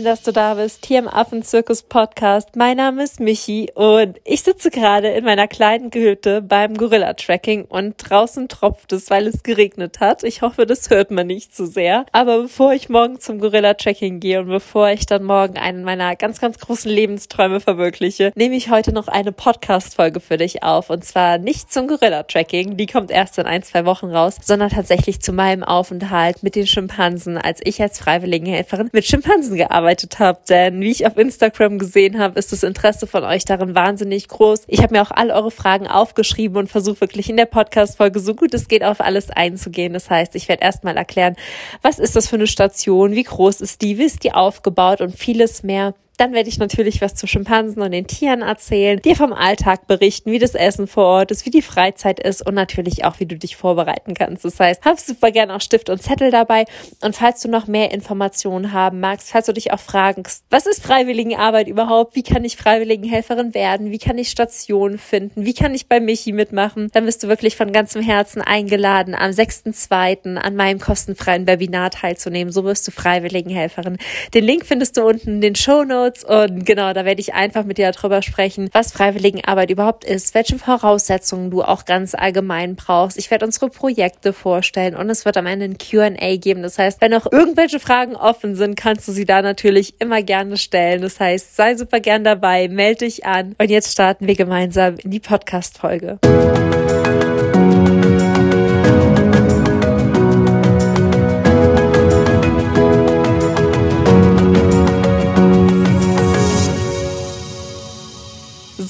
schön, dass du da bist, hier im Affenzirkus Podcast. Mein Name ist Michi und ich sitze gerade in meiner kleinen Gehütte beim Gorilla-Tracking und draußen tropft es, weil es geregnet hat. Ich hoffe, das hört man nicht zu so sehr. Aber bevor ich morgen zum Gorilla-Tracking gehe und bevor ich dann morgen einen meiner ganz, ganz großen Lebensträume verwirkliche, nehme ich heute noch eine Podcast-Folge für dich auf. Und zwar nicht zum Gorilla-Tracking, die kommt erst in ein, zwei Wochen raus, sondern tatsächlich zu meinem Aufenthalt mit den Schimpansen, als ich als Freiwilligenhelferin mit Schimpansen gearbeitet habe. Denn wie ich auf Instagram gesehen habe, ist das Interesse von euch darin wahnsinnig groß. Ich habe mir auch all eure Fragen aufgeschrieben und versuche wirklich in der Podcast-Folge so gut es geht auf alles einzugehen. Das heißt, ich werde erstmal erklären, was ist das für eine Station, wie groß ist die, wie ist die aufgebaut und vieles mehr. Dann werde ich natürlich was zu Schimpansen und den Tieren erzählen, dir vom Alltag berichten, wie das Essen vor Ort ist, wie die Freizeit ist und natürlich auch, wie du dich vorbereiten kannst. Das heißt, hab super gerne auch Stift und Zettel dabei. Und falls du noch mehr Informationen haben magst, falls du dich auch fragst, was ist Freiwilligenarbeit überhaupt? Wie kann ich Freiwilligenhelferin werden? Wie kann ich Stationen finden? Wie kann ich bei Michi mitmachen? Dann bist du wirklich von ganzem Herzen eingeladen, am 6.2. an meinem kostenfreien Webinar teilzunehmen. So wirst du Freiwilligenhelferin. Den Link findest du unten in den Show Notes. Notes und genau, da werde ich einfach mit dir darüber sprechen, was Freiwilligenarbeit überhaupt ist, welche Voraussetzungen du auch ganz allgemein brauchst. Ich werde unsere Projekte vorstellen und es wird am Ende ein Q&A geben. Das heißt, wenn noch irgendwelche Fragen offen sind, kannst du sie da natürlich immer gerne stellen. Das heißt, sei super gern dabei, melde dich an und jetzt starten wir gemeinsam in die Podcast-Folge.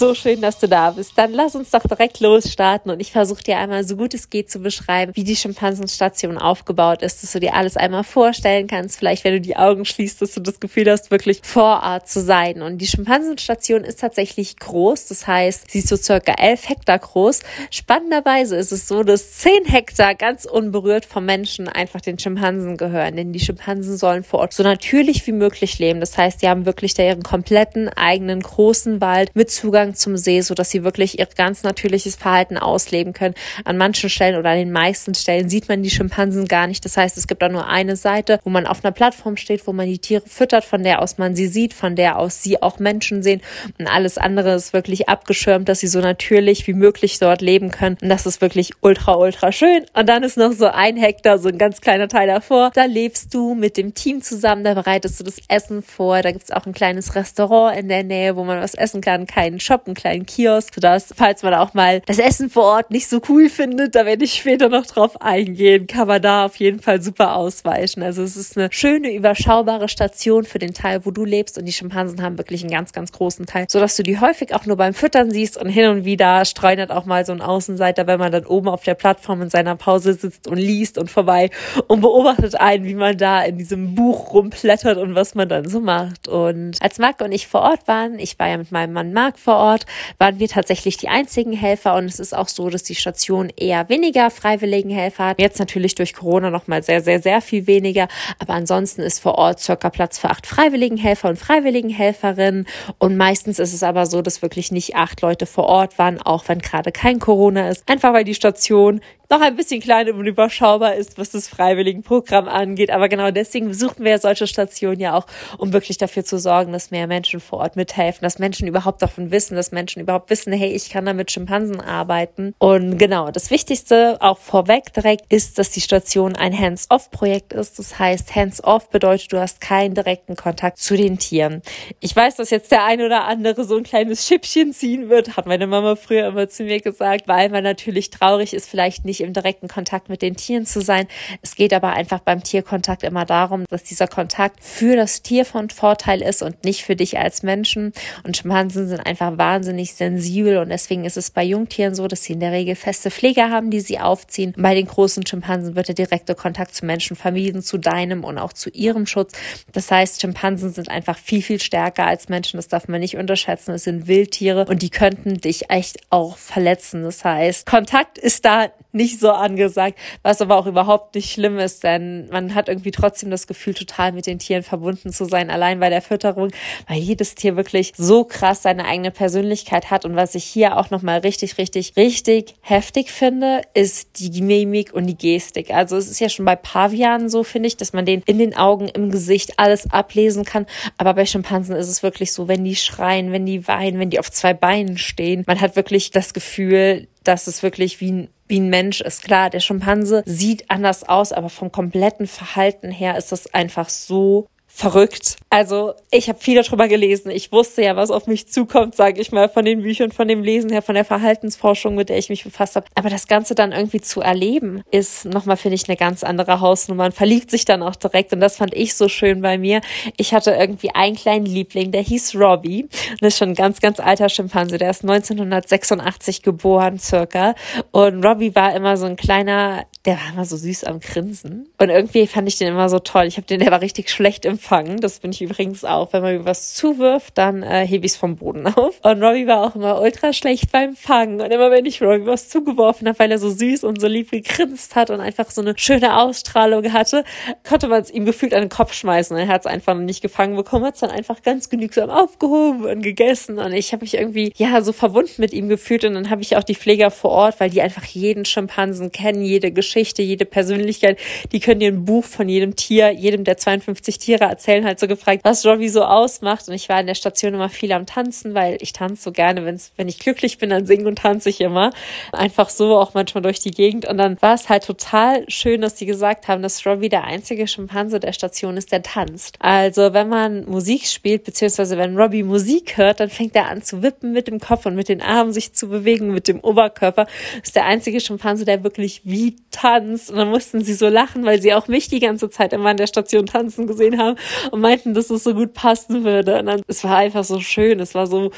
So schön, dass du da bist. Dann lass uns doch direkt losstarten und ich versuche dir einmal so gut es geht zu beschreiben, wie die Schimpansenstation aufgebaut ist, dass du dir alles einmal vorstellen kannst. Vielleicht, wenn du die Augen schließt, dass du das Gefühl hast, wirklich vor Ort zu sein. Und die Schimpansenstation ist tatsächlich groß. Das heißt, sie ist so circa elf Hektar groß. Spannenderweise ist es so, dass zehn Hektar ganz unberührt vom Menschen einfach den Schimpansen gehören. Denn die Schimpansen sollen vor Ort so natürlich wie möglich leben. Das heißt, die haben wirklich da ihren kompletten eigenen großen Wald mit Zugang Zugang zum See, so dass sie wirklich ihr ganz natürliches Verhalten ausleben können. An manchen Stellen oder an den meisten Stellen sieht man die Schimpansen gar nicht. Das heißt, es gibt da nur eine Seite, wo man auf einer Plattform steht, wo man die Tiere füttert, von der aus man sie sieht, von der aus sie auch Menschen sehen. Und alles andere ist wirklich abgeschirmt, dass sie so natürlich wie möglich dort leben können. Und das ist wirklich ultra, ultra schön. Und dann ist noch so ein Hektar, so ein ganz kleiner Teil davor. Da lebst du mit dem Team zusammen, da bereitest du das Essen vor. Da gibt es auch ein kleines Restaurant in der Nähe, wo man was essen kann, keinen Shop einen kleinen Kiosk, sodass, falls man auch mal das Essen vor Ort nicht so cool findet, da werde ich später noch drauf eingehen, kann man da auf jeden Fall super ausweichen. Also es ist eine schöne, überschaubare Station für den Teil, wo du lebst und die Schimpansen haben wirklich einen ganz, ganz großen Teil, sodass du die häufig auch nur beim Füttern siehst und hin und wieder streunert auch mal so ein Außenseiter, wenn man dann oben auf der Plattform in seiner Pause sitzt und liest und vorbei und beobachtet einen, wie man da in diesem Buch rumblättert und was man dann so macht. Und als Marc und ich vor Ort waren, ich war ja mit meinem Mann Marc vor Ort, waren wir tatsächlich die einzigen Helfer und es ist auch so, dass die Station eher weniger freiwilligen Helfer hat. Jetzt natürlich durch Corona noch mal sehr, sehr, sehr viel weniger, aber ansonsten ist vor Ort circa Platz für acht freiwilligen Helfer und freiwilligen Helferinnen und meistens ist es aber so, dass wirklich nicht acht Leute vor Ort waren, auch wenn gerade kein Corona ist, einfach weil die Station noch ein bisschen klein und überschaubar ist, was das Freiwilligenprogramm angeht. Aber genau deswegen besuchen wir solche Stationen ja auch, um wirklich dafür zu sorgen, dass mehr Menschen vor Ort mithelfen, dass Menschen überhaupt davon wissen, dass Menschen überhaupt wissen, hey, ich kann da mit Schimpansen arbeiten. Und genau, das Wichtigste auch vorweg direkt ist, dass die Station ein Hands-off-Projekt ist. Das heißt, Hands-off bedeutet, du hast keinen direkten Kontakt zu den Tieren. Ich weiß, dass jetzt der ein oder andere so ein kleines Schippchen ziehen wird, hat meine Mama früher immer zu mir gesagt, weil man natürlich traurig ist, vielleicht nicht im direkten Kontakt mit den Tieren zu sein. Es geht aber einfach beim Tierkontakt immer darum, dass dieser Kontakt für das Tier von Vorteil ist und nicht für dich als Menschen. Und Schimpansen sind einfach wahnsinnig sensibel und deswegen ist es bei Jungtieren so, dass sie in der Regel feste Pfleger haben, die sie aufziehen. Bei den großen Schimpansen wird der direkte Kontakt zu Menschen vermieden, zu deinem und auch zu ihrem Schutz. Das heißt, Schimpansen sind einfach viel, viel stärker als Menschen. Das darf man nicht unterschätzen. Es sind Wildtiere und die könnten dich echt auch verletzen. Das heißt, Kontakt ist da nicht so angesagt, was aber auch überhaupt nicht schlimm ist, denn man hat irgendwie trotzdem das Gefühl, total mit den Tieren verbunden zu sein, allein bei der Fütterung, weil jedes Tier wirklich so krass seine eigene Persönlichkeit Persönlichkeit hat. Und was ich hier auch nochmal richtig, richtig, richtig heftig finde, ist die Mimik und die Gestik. Also es ist ja schon bei Pavianen so, finde ich, dass man den in den Augen, im Gesicht alles ablesen kann. Aber bei Schimpansen ist es wirklich so, wenn die schreien, wenn die weinen, wenn die auf zwei Beinen stehen, man hat wirklich das Gefühl, dass es wirklich wie ein wie ein Mensch ist. Klar, der Schimpanse sieht anders aus, aber vom kompletten Verhalten her ist das einfach so verrückt. Also ich habe viel darüber gelesen. Ich wusste ja, was auf mich zukommt, sage ich mal, von den Büchern, von dem Lesen her, von der Verhaltensforschung, mit der ich mich befasst habe. Aber das Ganze dann irgendwie zu erleben, ist nochmal, finde ich, eine ganz andere Hausnummer. Man verliebt sich dann auch direkt und das fand ich so schön bei mir. Ich hatte irgendwie einen kleinen Liebling, der hieß Robbie. Und ist schon ein ganz, ganz alter Schimpanse. Der ist 1986 geboren circa. Und Robbie war immer so ein kleiner, der war immer so süß am Grinsen. Und irgendwie fand ich den immer so toll. Ich habe den, der war richtig schlecht im fangen. Das bin ich übrigens auch. Wenn man mir was zuwirft, dann äh, hebe ich es vom Boden auf. Und Robbie war auch immer ultra schlecht beim Fangen. Und immer wenn ich Robbie was zugeworfen habe, weil er so süß und so lieb gegrinst hat und einfach so eine schöne Ausstrahlung hatte, konnte man es ihm gefühlt an den Kopf schmeißen. Er hat es einfach noch nicht gefangen bekommen, hat es dann einfach ganz genügsam aufgehoben und gegessen. Und ich habe mich irgendwie, ja, so verwunden mit ihm gefühlt. Und dann habe ich auch die Pfleger vor Ort, weil die einfach jeden Schimpansen kennen, jede Geschichte, jede Persönlichkeit. Die können dir ein Buch von jedem Tier, jedem der 52 Tiere erzählen, halt so gefragt, was Robbie so ausmacht. Und ich war in der Station immer viel am Tanzen, weil ich tanze so gerne. Wenn's, wenn ich glücklich bin, dann singe und tanze ich immer. Einfach so, auch manchmal durch die Gegend. Und dann war es halt total schön, dass sie gesagt haben, dass Robbie der einzige Schimpanse der Station ist, der tanzt. Also wenn man Musik spielt, beziehungsweise wenn Robbie Musik hört, dann fängt er an zu wippen mit dem Kopf und mit den Armen sich zu bewegen, mit dem Oberkörper. Ist der einzige Schimpanse, der wirklich wie tanzt. Und dann mussten sie so lachen, weil sie auch mich die ganze Zeit immer in der Station tanzen gesehen haben und meinten, dass es so gut passen würde. Und dann, es war einfach so schön, es war so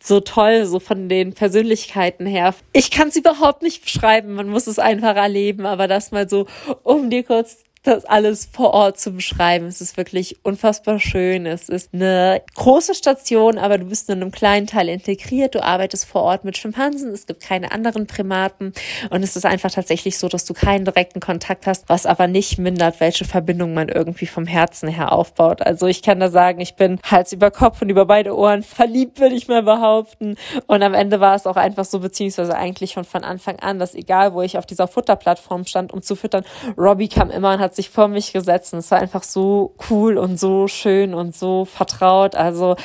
so toll, so von den Persönlichkeiten her. Ich kann es überhaupt nicht beschreiben, man muss es einfach erleben, aber das mal so, um dir kurz das alles vor Ort zu beschreiben. Es ist wirklich unfassbar schön. Es ist eine große Station, aber du bist nur in einem kleinen Teil integriert. Du arbeitest vor Ort mit Schimpansen. Es gibt keine anderen Primaten. Und es ist einfach tatsächlich so, dass du keinen direkten Kontakt hast, was aber nicht mindert, welche Verbindung man irgendwie vom Herzen her aufbaut. Also ich kann da sagen, ich bin Hals über Kopf und über beide Ohren verliebt, würde ich mal behaupten. Und am Ende war es auch einfach so, beziehungsweise eigentlich schon von Anfang an, dass egal, wo ich auf dieser Futterplattform stand, um zu füttern, Robbie kam immer und hat sich vor mich gesetzt und es war einfach so cool und so schön und so vertraut. Also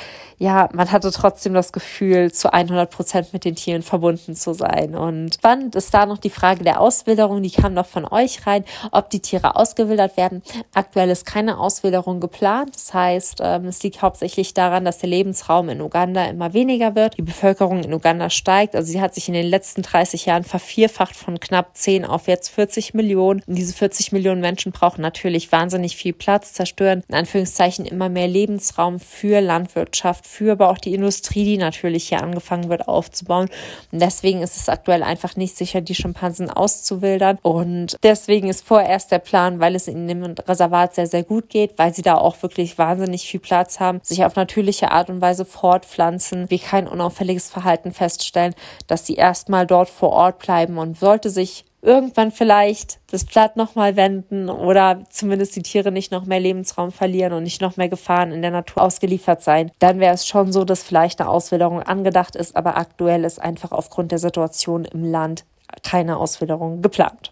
ja, man hatte trotzdem das Gefühl, zu 100 Prozent mit den Tieren verbunden zu sein. Und spannend ist da noch die Frage der Auswilderung, die kam noch von euch rein, ob die Tiere ausgewildert werden. Aktuell ist keine Auswilderung geplant. Das heißt, ähm, es liegt hauptsächlich daran, dass der Lebensraum in Uganda immer weniger wird. Die Bevölkerung in Uganda steigt. Also sie hat sich in den letzten 30 Jahren vervierfacht von knapp 10 auf jetzt 40 Millionen. Und diese 40 Millionen Menschen brauchen natürlich wahnsinnig viel Platz, zerstören in Anführungszeichen immer mehr Lebensraum für Landwirtschaft, für aber auch die Industrie, die natürlich hier angefangen wird aufzubauen. Und deswegen ist es aktuell einfach nicht sicher, die Schimpansen auszuwildern. Und deswegen ist vorerst der Plan, weil es in dem Reservat sehr, sehr gut geht, weil sie da auch wirklich wahnsinnig viel Platz haben, sich auf natürliche Art und Weise fortpflanzen, wie kein unauffälliges Verhalten feststellen, dass sie erstmal dort vor Ort bleiben und sollte sich irgendwann vielleicht das Blatt nochmal wenden oder zumindest die Tiere nicht noch mehr Lebensraum verlieren und nicht noch mehr Gefahren in der Natur ausgeliefert sein, dann wäre es schon so, dass vielleicht eine Auswilderung angedacht ist, aber aktuell ist einfach aufgrund der Situation im Land keine Auswilderung geplant.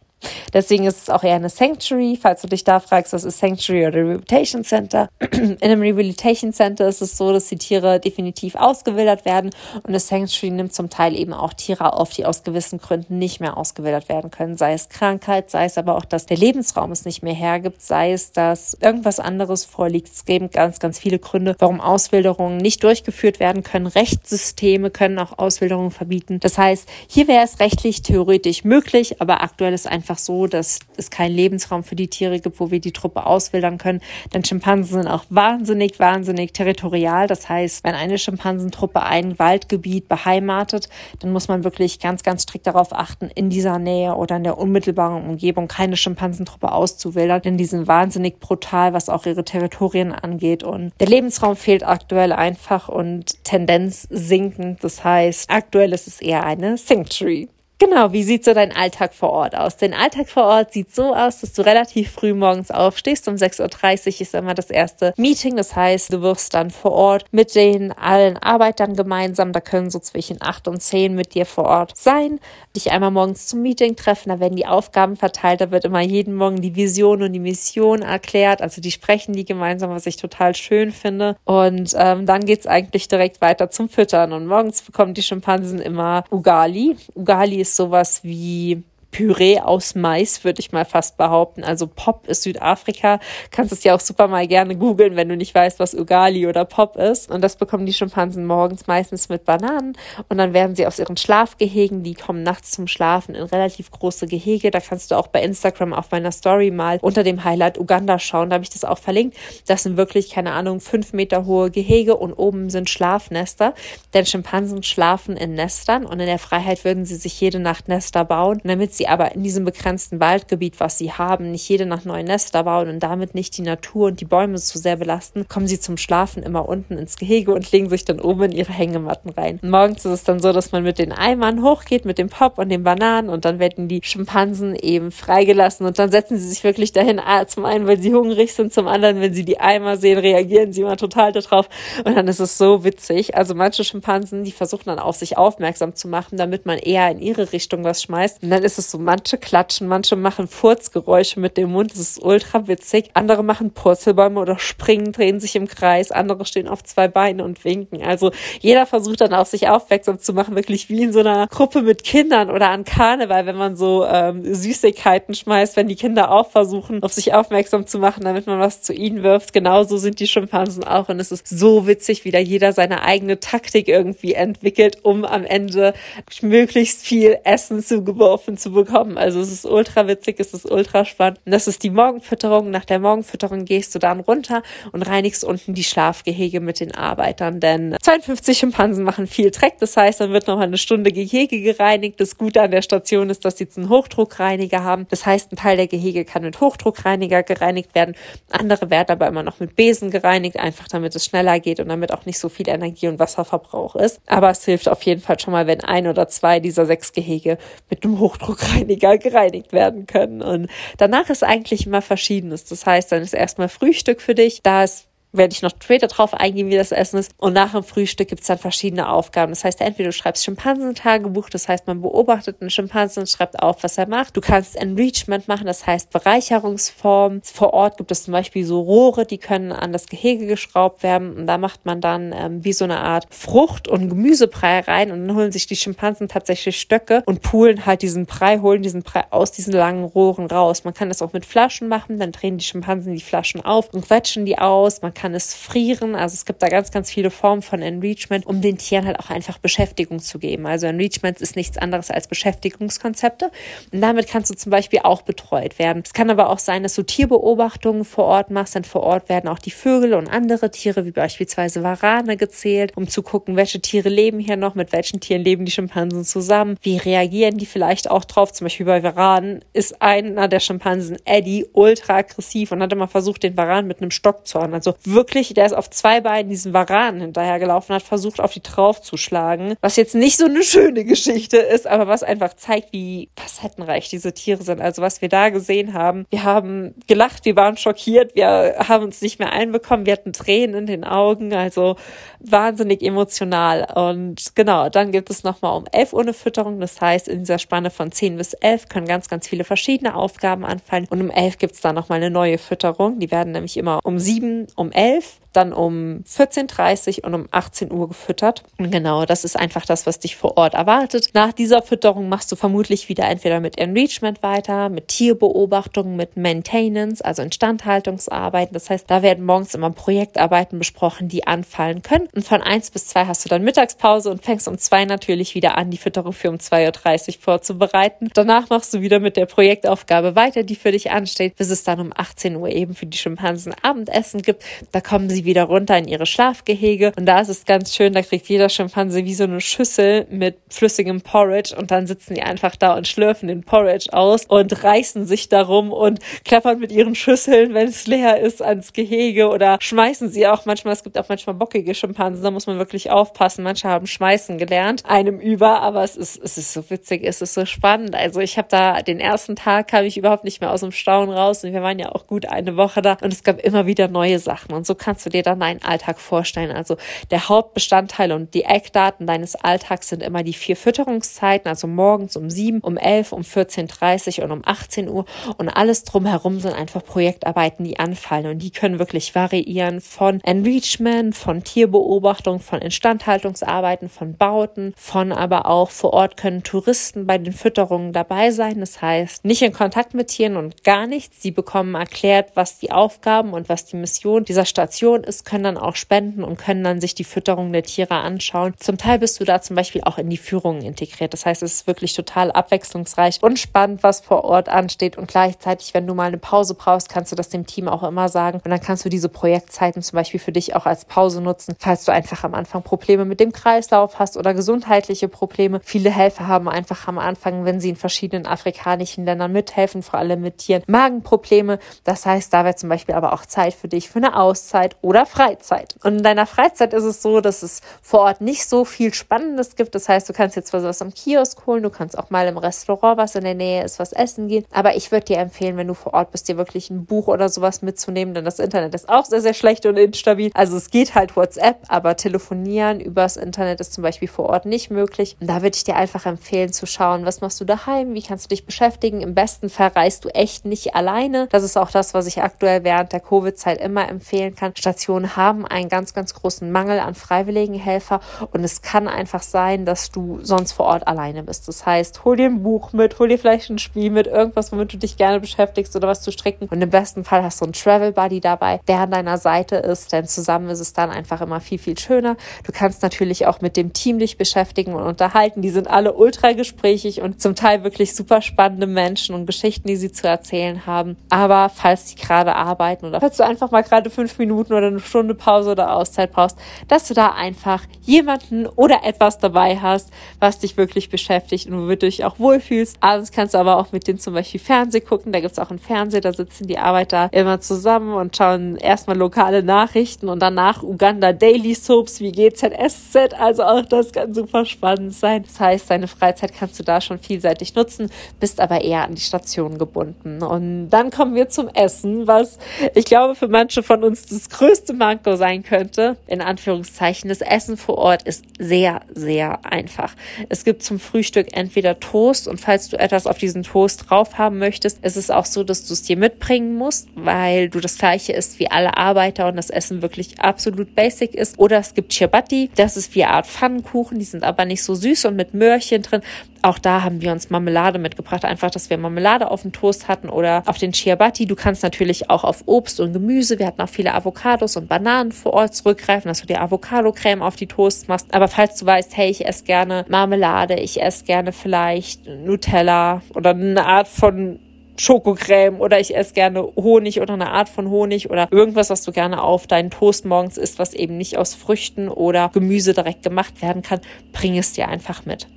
Deswegen ist es auch eher eine Sanctuary, falls du dich da fragst, was ist Sanctuary oder Rehabilitation Center. In einem Rehabilitation Center ist es so, dass die Tiere definitiv ausgewildert werden und das Sanctuary nimmt zum Teil eben auch Tiere auf, die aus gewissen Gründen nicht mehr ausgewildert werden können. Sei es Krankheit, sei es aber auch, dass der Lebensraum es nicht mehr hergibt, sei es, dass irgendwas anderes vorliegt. Es gibt ganz, ganz viele Gründe, warum Auswilderungen nicht durchgeführt werden können. Rechtssysteme können auch Auswilderungen verbieten. Das heißt, hier wäre es rechtlich theoretisch möglich, aber aktuell ist einfach einfach so, dass es keinen Lebensraum für die Tiere gibt, wo wir die Truppe auswildern können. Denn Schimpansen sind auch wahnsinnig, wahnsinnig territorial. Das heißt, wenn eine Schimpansentruppe ein Waldgebiet beheimatet, dann muss man wirklich ganz, ganz strikt darauf achten, in dieser Nähe oder in der unmittelbaren Umgebung keine Schimpansentruppe auszuwildern. Denn die sind wahnsinnig brutal, was auch ihre Territorien angeht. Und der Lebensraum fehlt aktuell einfach und Tendenz sinkend. Das heißt, aktuell ist es eher eine Sanctuary. Genau, wie sieht so dein Alltag vor Ort aus? Dein Alltag vor Ort sieht so aus, dass du relativ früh morgens aufstehst. Um 6.30 Uhr ist immer das erste Meeting. Das heißt, du wirst dann vor Ort mit den allen Arbeitern gemeinsam, da können so zwischen 8 und 10 mit dir vor Ort sein, dich einmal morgens zum Meeting treffen. Da werden die Aufgaben verteilt. Da wird immer jeden Morgen die Vision und die Mission erklärt. Also die sprechen die gemeinsam, was ich total schön finde. Und ähm, dann geht's eigentlich direkt weiter zum Füttern. Und morgens bekommen die Schimpansen immer Ugali. Ugali ist sowas wie Püree aus Mais, würde ich mal fast behaupten. Also Pop ist Südafrika. Kannst es ja auch super mal gerne googeln, wenn du nicht weißt, was Ugali oder Pop ist. Und das bekommen die Schimpansen morgens meistens mit Bananen. Und dann werden sie aus ihren Schlafgehegen, die kommen nachts zum Schlafen in relativ große Gehege. Da kannst du auch bei Instagram auf meiner Story mal unter dem Highlight Uganda schauen. Da habe ich das auch verlinkt. Das sind wirklich, keine Ahnung, fünf Meter hohe Gehege und oben sind Schlafnester. Denn Schimpansen schlafen in Nestern und in der Freiheit würden sie sich jede Nacht Nester bauen, damit sie sie aber in diesem begrenzten Waldgebiet, was sie haben, nicht jede Nacht neue Nester bauen und damit nicht die Natur und die Bäume zu sehr belasten, kommen sie zum Schlafen immer unten ins Gehege und legen sich dann oben in ihre Hängematten rein. Und morgens ist es dann so, dass man mit den Eimern hochgeht, mit dem Pop und den Bananen und dann werden die Schimpansen eben freigelassen und dann setzen sie sich wirklich dahin, ah, zum einen, weil sie hungrig sind, zum anderen, wenn sie die Eimer sehen, reagieren sie immer total darauf und dann ist es so witzig. Also manche Schimpansen, die versuchen dann auf sich aufmerksam zu machen, damit man eher in ihre Richtung was schmeißt und dann ist es so, manche klatschen, manche machen Furzgeräusche mit dem Mund, das ist ultra witzig. Andere machen Purzelbäume oder springen, drehen sich im Kreis, andere stehen auf zwei Beinen und winken. Also jeder versucht dann auf sich aufmerksam zu machen, wirklich wie in so einer Gruppe mit Kindern oder an Karneval, wenn man so ähm, Süßigkeiten schmeißt, wenn die Kinder auch versuchen, auf sich aufmerksam zu machen, damit man was zu ihnen wirft. Genauso sind die Schimpansen auch und es ist so witzig, wie da jeder seine eigene Taktik irgendwie entwickelt, um am Ende möglichst viel Essen zugeworfen zu bekommen bekommen. Also es ist ultra witzig, es ist ultra spannend. Und das ist die Morgenfütterung. Nach der Morgenfütterung gehst du dann runter und reinigst unten die Schlafgehege mit den Arbeitern, denn 52 Schimpansen machen viel Dreck. Das heißt, dann wird noch eine Stunde Gehege gereinigt. Das Gute an der Station ist, dass sie jetzt einen Hochdruckreiniger haben. Das heißt, ein Teil der Gehege kann mit Hochdruckreiniger gereinigt werden. Andere werden aber immer noch mit Besen gereinigt, einfach damit es schneller geht und damit auch nicht so viel Energie und Wasserverbrauch ist. Aber es hilft auf jeden Fall schon mal, wenn ein oder zwei dieser sechs Gehege mit einem Hochdruckreiniger Reiniger gereinigt werden können. Und danach ist eigentlich immer Verschiedenes. Das heißt, dann ist erstmal Frühstück für dich. Da ist werde ich noch später drauf eingehen, wie das Essen ist. Und nach dem Frühstück gibt es dann verschiedene Aufgaben. Das heißt, entweder du schreibst Schimpansentagebuch, das heißt, man beobachtet einen Schimpansen und schreibt auf, was er macht. Du kannst Enrichment machen, das heißt Bereicherungsform. Vor Ort gibt es zum Beispiel so Rohre, die können an das Gehege geschraubt werden. Und da macht man dann ähm, wie so eine Art Frucht- und Gemüsebrei rein. Und dann holen sich die Schimpansen tatsächlich Stöcke und poolen halt diesen Brei, holen diesen Brei aus diesen langen Rohren raus. Man kann das auch mit Flaschen machen, dann drehen die Schimpansen die Flaschen auf und quetschen die aus. Man kann es frieren. Also es gibt da ganz, ganz viele Formen von Enrichment, um den Tieren halt auch einfach Beschäftigung zu geben. Also Enrichment ist nichts anderes als Beschäftigungskonzepte. Und damit kannst du zum Beispiel auch betreut werden. Es kann aber auch sein, dass du Tierbeobachtungen vor Ort machst. Denn vor Ort werden auch die Vögel und andere Tiere, wie beispielsweise Warane, gezählt, um zu gucken, welche Tiere leben hier noch, mit welchen Tieren leben die Schimpansen zusammen, wie reagieren die vielleicht auch drauf. Zum Beispiel bei Waranen ist einer der Schimpansen, Eddie, ultra aggressiv und hat immer versucht, den Waran mit einem Stock zu hauen. Also wirklich, der ist auf zwei Beinen diesen Varanen hinterhergelaufen, hat versucht, auf die draufzuschlagen. Was jetzt nicht so eine schöne Geschichte ist, aber was einfach zeigt, wie facettenreich diese Tiere sind. Also was wir da gesehen haben. Wir haben gelacht, wir waren schockiert, wir haben uns nicht mehr einbekommen, wir hatten Tränen in den Augen, also wahnsinnig emotional. Und genau, dann gibt es nochmal um 11 Uhr eine Fütterung. Das heißt, in dieser Spanne von 10 bis 11 können ganz, ganz viele verschiedene Aufgaben anfallen. Und um 11 gibt es dann nochmal eine neue Fütterung. Die werden nämlich immer um 7, um 11 11 dann um 14.30 Uhr und um 18 Uhr gefüttert. Und genau, das ist einfach das, was dich vor Ort erwartet. Nach dieser Fütterung machst du vermutlich wieder entweder mit Enrichment weiter, mit Tierbeobachtungen, mit Maintenance, also Instandhaltungsarbeiten. Das heißt, da werden morgens immer Projektarbeiten besprochen, die anfallen können. Und von 1 bis 2 hast du dann Mittagspause und fängst um 2 natürlich wieder an, die Fütterung für um 2.30 Uhr vorzubereiten. Danach machst du wieder mit der Projektaufgabe weiter, die für dich ansteht, bis es dann um 18 Uhr eben für die Schimpansen Abendessen gibt. Da kommen sie wieder runter in ihre Schlafgehege. Und da ist es ganz schön, da kriegt jeder Schimpanse wie so eine Schüssel mit flüssigem Porridge und dann sitzen die einfach da und schlürfen den Porridge aus und reißen sich darum und klappern mit ihren Schüsseln, wenn es leer ist, ans Gehege oder schmeißen sie auch manchmal. Es gibt auch manchmal bockige Schimpansen, da muss man wirklich aufpassen. Manche haben schmeißen gelernt, einem über, aber es ist, es ist so witzig, es ist so spannend. Also ich habe da den ersten Tag kam ich überhaupt nicht mehr aus dem Staunen raus und wir waren ja auch gut eine Woche da und es gab immer wieder neue Sachen und so kannst du dir dann deinen Alltag vorstellen. Also der Hauptbestandteil und die Eckdaten deines Alltags sind immer die vier Fütterungszeiten, also morgens um sieben, um elf, um 14.30 und um 18 Uhr und alles drumherum sind einfach Projektarbeiten, die anfallen und die können wirklich variieren von Enrichment, von Tierbeobachtung, von Instandhaltungsarbeiten, von Bauten, von aber auch vor Ort können Touristen bei den Fütterungen dabei sein. Das heißt, nicht in Kontakt mit Tieren und gar nichts. Sie bekommen erklärt, was die Aufgaben und was die Mission dieser Station ist, können dann auch spenden und können dann sich die Fütterung der Tiere anschauen. Zum Teil bist du da zum Beispiel auch in die Führungen integriert. Das heißt, es ist wirklich total abwechslungsreich und spannend, was vor Ort ansteht. Und gleichzeitig, wenn du mal eine Pause brauchst, kannst du das dem Team auch immer sagen. Und dann kannst du diese Projektzeiten zum Beispiel für dich auch als Pause nutzen, falls du einfach am Anfang Probleme mit dem Kreislauf hast oder gesundheitliche Probleme. Viele Helfer haben einfach am Anfang, wenn sie in verschiedenen afrikanischen Ländern mithelfen, vor allem mit Tieren, Magenprobleme. Das heißt, da wäre zum Beispiel aber auch Zeit für dich für eine Auszeit oder Freizeit. Und in deiner Freizeit ist es so, dass es vor Ort nicht so viel Spannendes gibt. Das heißt, du kannst jetzt was am Kiosk holen, du kannst auch mal im Restaurant, was in der Nähe ist, was essen gehen. Aber ich würde dir empfehlen, wenn du vor Ort bist, dir wirklich ein Buch oder sowas mitzunehmen, denn das Internet ist auch sehr, sehr schlecht und instabil. Also es geht halt WhatsApp, aber telefonieren übers Internet ist zum Beispiel vor Ort nicht möglich. Und da würde ich dir einfach empfehlen zu schauen, was machst du daheim, wie kannst du dich beschäftigen. Im besten Fall reist du echt nicht alleine. Das ist auch das, was ich aktuell während der Covid-Zeit immer empfehlen kann. Stationen haben einen ganz, ganz großen Mangel an freiwilligen Helfer und es kann einfach sein, dass du sonst vor Ort alleine bist. Das heißt, hol dir ein Buch mit, hol dir vielleicht ein Spiel mit, irgendwas, womit du dich gerne beschäftigst oder was zu stricken. Und im besten Fall hast du einen Travel Buddy dabei, der an deiner Seite ist, denn zusammen ist es dann einfach immer viel, viel schöner. Du kannst natürlich auch mit dem Team dich beschäftigen und unterhalten. Die sind alle ultra gesprächig und zum Teil wirklich super spannende Menschen und Geschichten, die sie zu erzählen haben. Aber falls die gerade arbeiten oder falls du einfach mal gerade fünf Minuten oder eine Stunde Pause oder Auszeit brauchst, dass du da einfach jemanden oder etwas dabei hast, was dich wirklich beschäftigt und womit du dich auch wohlfühlst. Abends kannst du aber auch mit denen zum Beispiel Fernsehen gucken. Da gibt's auch einen Fernseher, da sitzen die Arbeiter immer zusammen und schauen erstmal lokale Nachrichten und danach Uganda Daily Soaps wie GZSZ. Also auch das kann super spannend sein. Das heißt, deine Freizeit kannst du da schon vielseitig nutzen, bist aber eher an die Station gebunden. Und dann kommen wir zum Essen, was ich glaube für manche von uns das größte Manko sein könnte. In Anführungszeichen. Das Essen vor Ort ist sehr, sehr einfach. Es gibt zum Frühstück entweder Toast und falls du etwas auf diesen Toast drauf haben möchtest, ist es auch so, dass du es dir mitbringen musst, weil du das gleiche isst wie alle Arbeiter und das Essen wirklich absolut basic ist. Oder es gibt Chibati, das ist wie eine Art Pfannkuchen, die sind aber nicht so süß und mit Möhrchen drin. Auch da haben wir uns Marmelade mitgebracht, einfach, dass wir Marmelade auf dem Toast hatten oder auf den Ciabatta. Du kannst natürlich auch auf Obst und Gemüse, wir hatten auch viele Avocados und Bananen vor Ort zurückgreifen, dass du dir Avocado-Creme auf die Toast machst. Aber falls du weißt, hey, ich esse gerne Marmelade, ich esse gerne vielleicht Nutella oder eine Art von Schokocreme oder ich esse gerne Honig oder eine Art von Honig oder irgendwas, was du gerne auf deinen Toast morgens isst, was eben nicht aus Früchten oder Gemüse direkt gemacht werden kann, bring es dir einfach mit.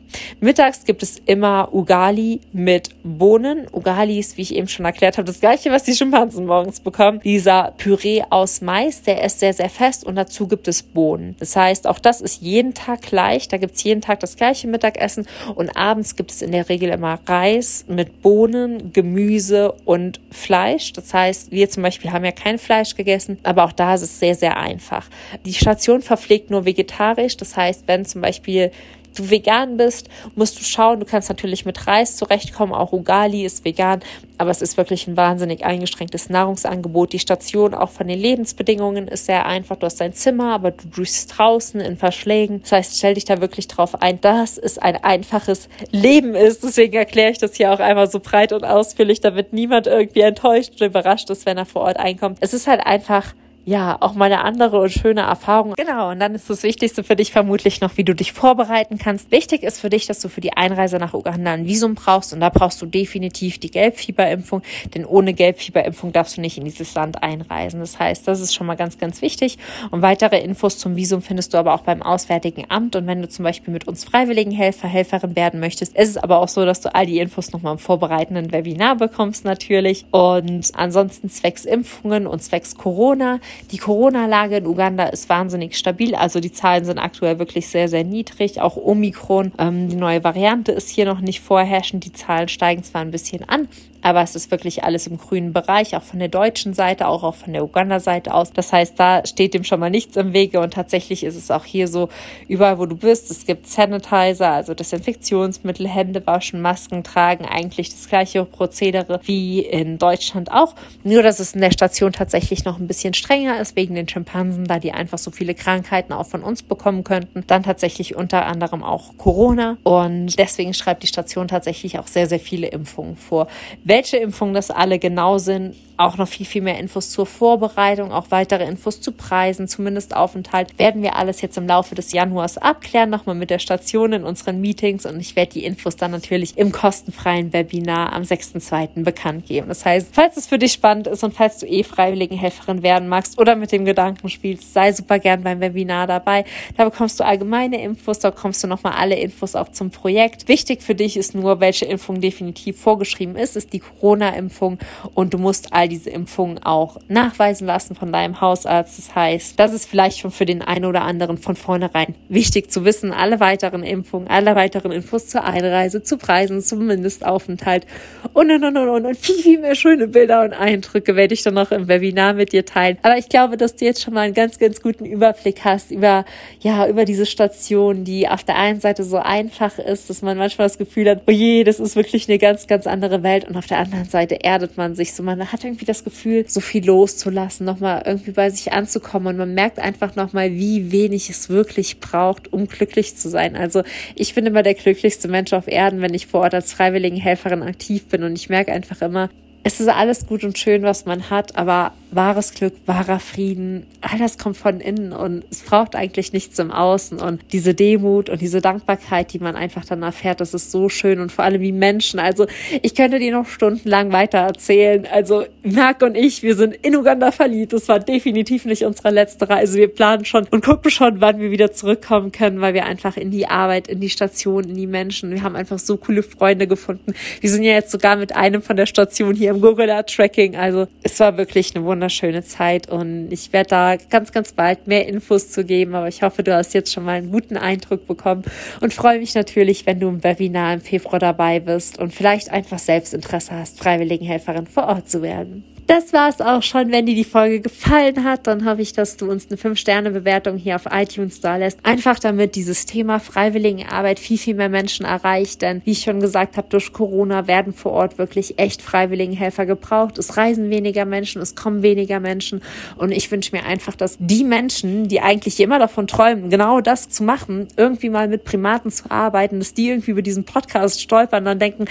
Mittags gibt es immer Ugali mit Bohnen. Ugali ist, wie ich eben schon erklärt habe, das gleiche, was die Schimpansen morgens bekommen. Dieser Püree aus Mais, der ist sehr, sehr fest und dazu gibt es Bohnen. Das heißt, auch das ist jeden Tag gleich. Da gibt es jeden Tag das gleiche Mittagessen und abends gibt es in der Regel immer Reis mit Bohnen, Gemüse und Fleisch. Das heißt, wir zum Beispiel haben ja kein Fleisch gegessen, aber auch da ist es sehr, sehr einfach. Die Station verpflegt nur vegetarisch. Das heißt, wenn zum Beispiel du vegan bist, musst du schauen. Du kannst natürlich mit Reis zurechtkommen. Auch Ugali ist vegan, aber es ist wirklich ein wahnsinnig eingeschränktes Nahrungsangebot. Die Station auch von den Lebensbedingungen ist sehr einfach. Du hast dein Zimmer, aber du duschst draußen in Verschlägen. Das heißt, stell dich da wirklich drauf ein, dass es ein einfaches Leben ist. Deswegen erkläre ich das hier auch einmal so breit und ausführlich, damit niemand irgendwie enttäuscht oder überrascht ist, wenn er vor Ort einkommt. Es ist halt einfach ja, auch mal eine andere und schöne Erfahrung. Genau, und dann ist das Wichtigste für dich vermutlich noch, wie du dich vorbereiten kannst. Wichtig ist für dich, dass du für die Einreise nach Uganda ein Visum brauchst und da brauchst du definitiv die Gelbfieberimpfung, denn ohne Gelbfieberimpfung darfst du nicht in dieses Land einreisen. Das heißt, das ist schon mal ganz, ganz wichtig. Und weitere Infos zum Visum findest du aber auch beim Auswärtigen Amt und wenn du zum Beispiel mit uns freiwilligen Helfer, Helferin werden möchtest, ist es aber auch so, dass du all die Infos nochmal im vorbereitenden Webinar bekommst natürlich. Und ansonsten zwecks Impfungen und zwecks Corona die Corona-Lage in Uganda ist wahnsinnig stabil. Also die Zahlen sind aktuell wirklich sehr, sehr niedrig. Auch Omikron, ähm, die neue Variante, ist hier noch nicht vorherrschend. Die Zahlen steigen zwar ein bisschen an, aber es ist wirklich alles im grünen Bereich, auch von der deutschen Seite, auch, auch von der Uganda-Seite aus. Das heißt, da steht dem schon mal nichts im Wege und tatsächlich ist es auch hier so, überall wo du bist, es gibt Sanitizer, also Desinfektionsmittel, Hände waschen, Masken tragen, eigentlich das gleiche Prozedere wie in Deutschland auch. Nur, dass es in der Station tatsächlich noch ein bisschen strenger ist wegen den Schimpansen, da die einfach so viele Krankheiten auch von uns bekommen könnten. Dann tatsächlich unter anderem auch Corona und deswegen schreibt die Station tatsächlich auch sehr, sehr viele Impfungen vor. Welche Impfungen das alle genau sind, auch noch viel, viel mehr Infos zur Vorbereitung, auch weitere Infos zu Preisen, zumindest Aufenthalt, werden wir alles jetzt im Laufe des Januars abklären, nochmal mit der Station in unseren Meetings und ich werde die Infos dann natürlich im kostenfreien Webinar am 6.2. bekannt geben. Das heißt, falls es für dich spannend ist und falls du eh Freiwilligenhelferin werden magst oder mit dem Gedanken spielst, sei super gern beim Webinar dabei. Da bekommst du allgemeine Infos, da bekommst du nochmal alle Infos auch zum Projekt. Wichtig für dich ist nur, welche Impfung definitiv vorgeschrieben ist, ist die Corona-Impfung und du musst all diese Impfungen auch nachweisen lassen von deinem Hausarzt. Das heißt, das ist vielleicht schon für den einen oder anderen von vornherein wichtig zu wissen. Alle weiteren Impfungen, alle weiteren Infos zur Einreise, zu Preisen, zum Mindestaufenthalt und, und, und, und, und viel, viel mehr schöne Bilder und Eindrücke werde ich dann noch im Webinar mit dir teilen. Aber ich glaube, dass du jetzt schon mal einen ganz, ganz guten Überblick hast über, ja, über diese Station, die auf der einen Seite so einfach ist, dass man manchmal das Gefühl hat, oh je, das ist wirklich eine ganz, ganz andere Welt und auf der anderen Seite erdet man sich so. Man hat irgendwie das Gefühl, so viel loszulassen, nochmal irgendwie bei sich anzukommen. Und man merkt einfach nochmal, wie wenig es wirklich braucht, um glücklich zu sein. Also ich bin immer der glücklichste Mensch auf Erden, wenn ich vor Ort als Freiwilligenhelferin aktiv bin. Und ich merke einfach immer, es ist alles gut und schön, was man hat, aber wahres Glück, wahrer Frieden, all das kommt von innen und es braucht eigentlich nichts im Außen. Und diese Demut und diese Dankbarkeit, die man einfach dann erfährt, das ist so schön und vor allem wie Menschen. Also ich könnte dir noch stundenlang weiter erzählen. Also Marc und ich, wir sind in Uganda verliebt. Das war definitiv nicht unsere letzte Reise. Wir planen schon und gucken schon, wann wir wieder zurückkommen können, weil wir einfach in die Arbeit, in die Station, in die Menschen, wir haben einfach so coole Freunde gefunden. Wir sind ja jetzt sogar mit einem von der Station hier im Gorilla-Tracking. Also es war wirklich eine wunderschöne Zeit und ich werde da ganz, ganz bald mehr Infos zu geben. Aber ich hoffe, du hast jetzt schon mal einen guten Eindruck bekommen und freue mich natürlich, wenn du im Webinar im Februar dabei bist und vielleicht einfach selbst Interesse hast, Freiwilligenhelferin vor Ort zu werden. Das war es auch schon. Wenn dir die Folge gefallen hat, dann hoffe ich, dass du uns eine 5-Sterne-Bewertung hier auf iTunes da lässt. Einfach damit dieses Thema Freiwilligenarbeit viel, viel mehr Menschen erreicht. Denn wie ich schon gesagt habe, durch Corona werden vor Ort wirklich echt Freiwilligenhelfer gebraucht. Es reisen weniger Menschen, es kommen weniger Menschen. Und ich wünsche mir einfach, dass die Menschen, die eigentlich immer davon träumen, genau das zu machen, irgendwie mal mit Primaten zu arbeiten, dass die irgendwie über diesen Podcast stolpern und dann denken,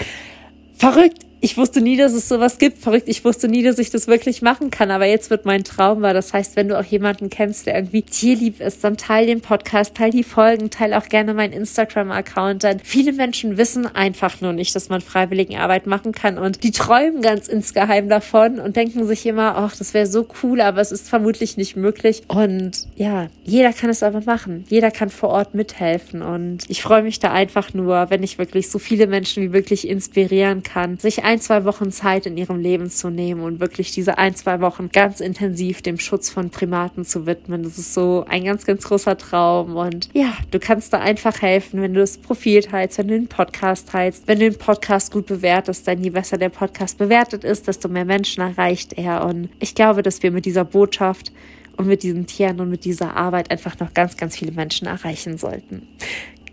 verrückt, ich wusste nie, dass es sowas gibt. Verrückt, ich wusste nie, dass ich das wirklich machen kann. Aber jetzt wird mein Traum wahr. Das heißt, wenn du auch jemanden kennst, der irgendwie tierlieb ist, dann teil den Podcast, teil die Folgen, teil auch gerne meinen Instagram-Account. Denn viele Menschen wissen einfach nur nicht, dass man Freiwilligenarbeit machen kann. Und die träumen ganz insgeheim davon und denken sich immer, ach, das wäre so cool, aber es ist vermutlich nicht möglich. Und ja, jeder kann es aber machen. Jeder kann vor Ort mithelfen. Und ich freue mich da einfach nur, wenn ich wirklich so viele Menschen wie wirklich inspirieren kann, sich ein, zwei Wochen Zeit in ihrem Leben zu nehmen und wirklich diese ein, zwei Wochen ganz intensiv dem Schutz von Primaten zu widmen. Das ist so ein ganz, ganz großer Traum. Und ja, du kannst da einfach helfen, wenn du das Profil teilst, wenn du den Podcast teilst, wenn du den Podcast gut bewertest, denn je besser der Podcast bewertet ist, desto mehr Menschen erreicht er. Und ich glaube, dass wir mit dieser Botschaft und mit diesen Tieren und mit dieser Arbeit einfach noch ganz, ganz viele Menschen erreichen sollten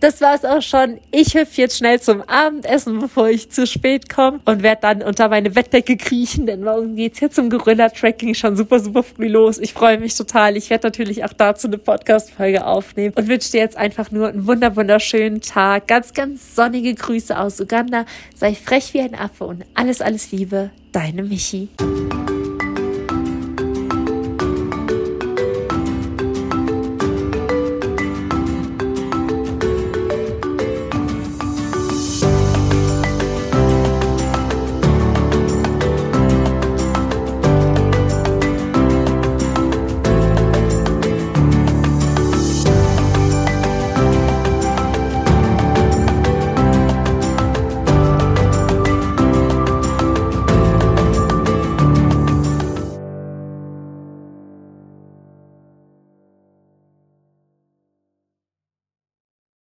das war's auch schon. Ich hüpfe jetzt schnell zum Abendessen, bevor ich zu spät komme und werde dann unter meine Bettdecke kriechen, denn morgen geht's hier zum Gorilla-Tracking schon super, super früh los. Ich freue mich total. Ich werde natürlich auch dazu eine Podcast-Folge aufnehmen und wünsche dir jetzt einfach nur einen wunder, wunderschönen Tag. Ganz, ganz sonnige Grüße aus Uganda. Sei frech wie ein Affe und alles, alles Liebe. Deine Michi.